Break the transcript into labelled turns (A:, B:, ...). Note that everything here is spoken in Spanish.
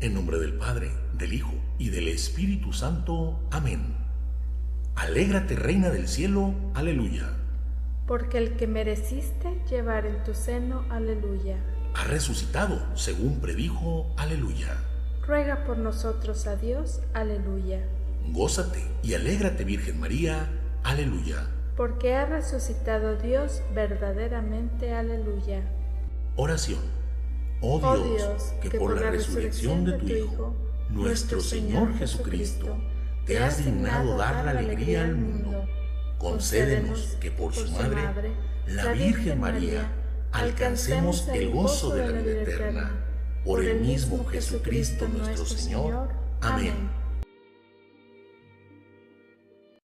A: En nombre del Padre, del Hijo y del Espíritu Santo. Amén. Alégrate, Reina del Cielo. Aleluya.
B: Porque el que mereciste llevar en tu seno. Aleluya.
A: Ha resucitado, según predijo. Aleluya.
B: Ruega por nosotros a Dios. Aleluya.
A: Gózate y alégrate, Virgen María. Aleluya.
B: Porque ha resucitado Dios verdaderamente. Aleluya.
A: Oración. Oh Dios, que, por la resurrección de tu Hijo, nuestro Señor Jesucristo, te has dignado dar la alegría al mundo. Concédenos que por su Madre, la Virgen María, alcancemos el gozo de la vida eterna. Por el mismo Jesucristo nuestro Señor. Amén.